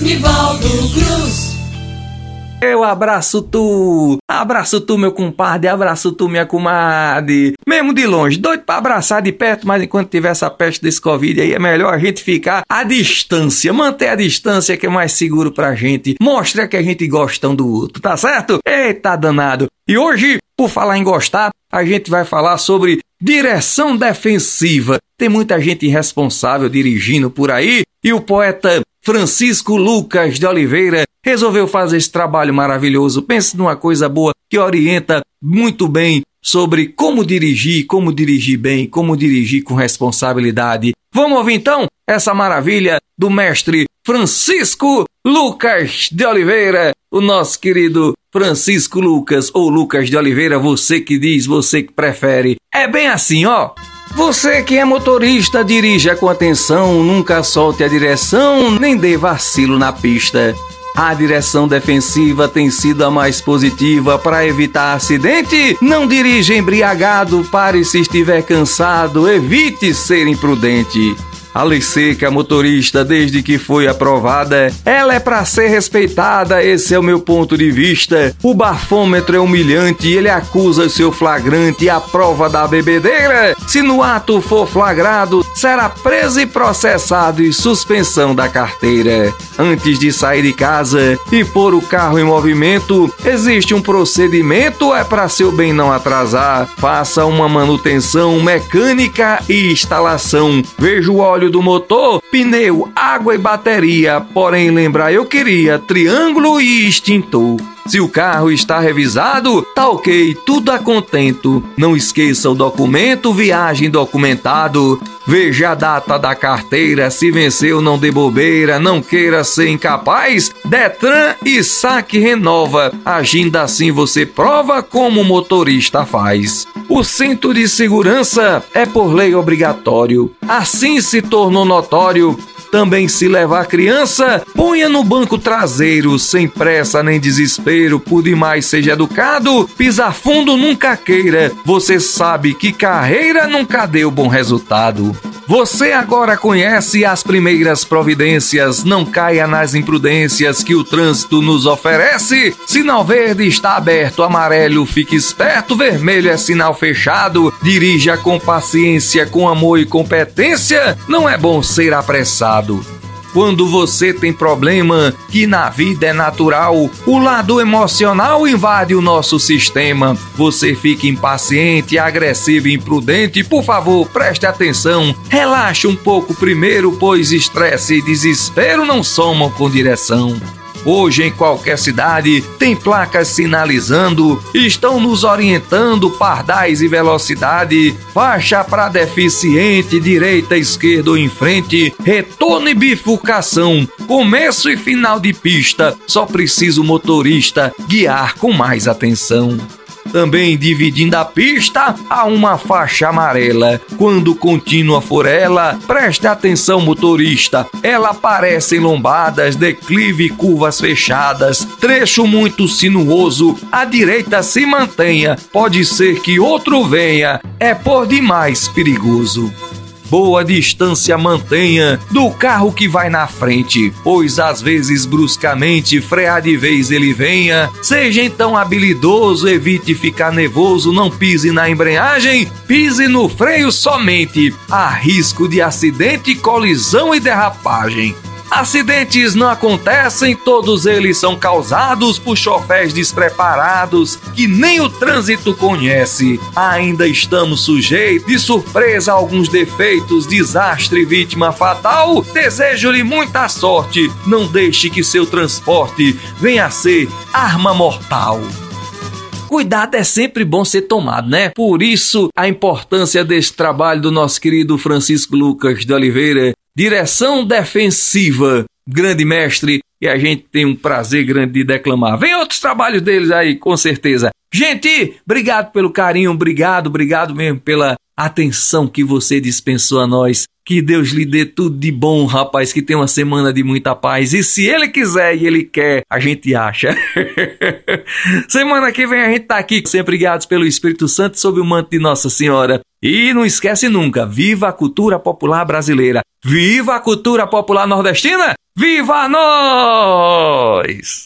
Nivaldo Cruz. Eu abraço tu, abraço tu, meu compadre, abraço tu, minha comadre. Mesmo de longe, doido pra abraçar de perto, mas enquanto tiver essa peste desse Covid aí, é melhor a gente ficar à distância, manter a distância que é mais seguro pra gente. Mostra que a gente gosta um do outro, tá certo? Eita danado. E hoje, por falar em gostar, a gente vai falar sobre direção defensiva. Tem muita gente irresponsável dirigindo por aí e o poeta Francisco Lucas de Oliveira resolveu fazer esse trabalho maravilhoso. Pense numa coisa boa que orienta muito bem sobre como dirigir, como dirigir bem, como dirigir com responsabilidade. Vamos ouvir então essa maravilha do mestre Francisco Lucas de Oliveira, o nosso querido Francisco Lucas ou Lucas de Oliveira, você que diz, você que prefere. É bem assim, ó. Você que é motorista, dirija com atenção, nunca solte a direção, nem dê vacilo na pista. A direção defensiva tem sido a mais positiva para evitar acidente. Não dirija embriagado, pare se estiver cansado, evite ser imprudente. A lei seca motorista, desde que foi aprovada, ela é para ser respeitada, esse é o meu ponto de vista. O bafômetro é humilhante, ele acusa seu flagrante a prova da bebedeira. Se no ato for flagrado, será preso e processado e suspensão da carteira. Antes de sair de casa e pôr o carro em movimento, existe um procedimento, é para seu bem não atrasar. Faça uma manutenção mecânica e instalação. Veja o óleo óleo do motor, pneu, água e bateria. Porém, lembrar eu queria triângulo e extintor. Se o carro está revisado, tá ok, tudo a contento. Não esqueça o documento, viagem documentado. Veja a data da carteira, se venceu não dê bobeira, não queira ser incapaz. Detran e saque renova. Agindo assim você prova como o motorista faz. O cinto de segurança é por lei obrigatório. Assim se tornou notório também se levar criança, ponha no banco traseiro, sem pressa nem desespero, por demais seja educado, pisar fundo nunca queira, você sabe que carreira nunca deu bom resultado. Você agora conhece as primeiras providências, não caia nas imprudências que o trânsito nos oferece. Sinal verde está aberto, amarelo fique esperto, vermelho é sinal fechado. Dirija com paciência, com amor e competência, não é bom ser apressado. Quando você tem problema, que na vida é natural, o lado emocional invade o nosso sistema. Você fica impaciente, agressivo e imprudente. Por favor, preste atenção. Relaxe um pouco primeiro, pois estresse e desespero não somam com direção. Hoje, em qualquer cidade, tem placas sinalizando, estão nos orientando pardais e velocidade, faixa para deficiente, direita, esquerda ou em frente, retorno e bifurcação, começo e final de pista. Só precisa o motorista guiar com mais atenção. Também dividindo a pista a uma faixa amarela. Quando contínua for ela, preste atenção, motorista. Ela aparece em lombadas, declive e curvas fechadas, trecho muito sinuoso. A direita se mantenha, pode ser que outro venha. É por demais perigoso boa distância mantenha do carro que vai na frente, pois às vezes bruscamente frear de vez ele venha. Seja então habilidoso, evite ficar nervoso, não pise na embreagem, pise no freio somente. Há risco de acidente, colisão e derrapagem. Acidentes não acontecem, todos eles são causados por chofés despreparados que nem o trânsito conhece. Ainda estamos sujeitos de surpresa a alguns defeitos, desastre vítima fatal. Desejo-lhe muita sorte. Não deixe que seu transporte venha a ser arma mortal. Cuidado é sempre bom ser tomado, né? Por isso, a importância desse trabalho do nosso querido Francisco Lucas de Oliveira, direção defensiva, grande mestre, e a gente tem um prazer grande de declamar. Vem outros trabalhos deles aí, com certeza. Gente, obrigado pelo carinho, obrigado, obrigado mesmo pela atenção que você dispensou a nós. Que Deus lhe dê tudo de bom, rapaz, que tenha uma semana de muita paz. E se ele quiser e ele quer, a gente acha. semana que vem a gente tá aqui, sempre guiados pelo Espírito Santo sob o manto de Nossa Senhora. E não esquece nunca, viva a cultura popular brasileira. Viva a cultura popular nordestina! Viva nós!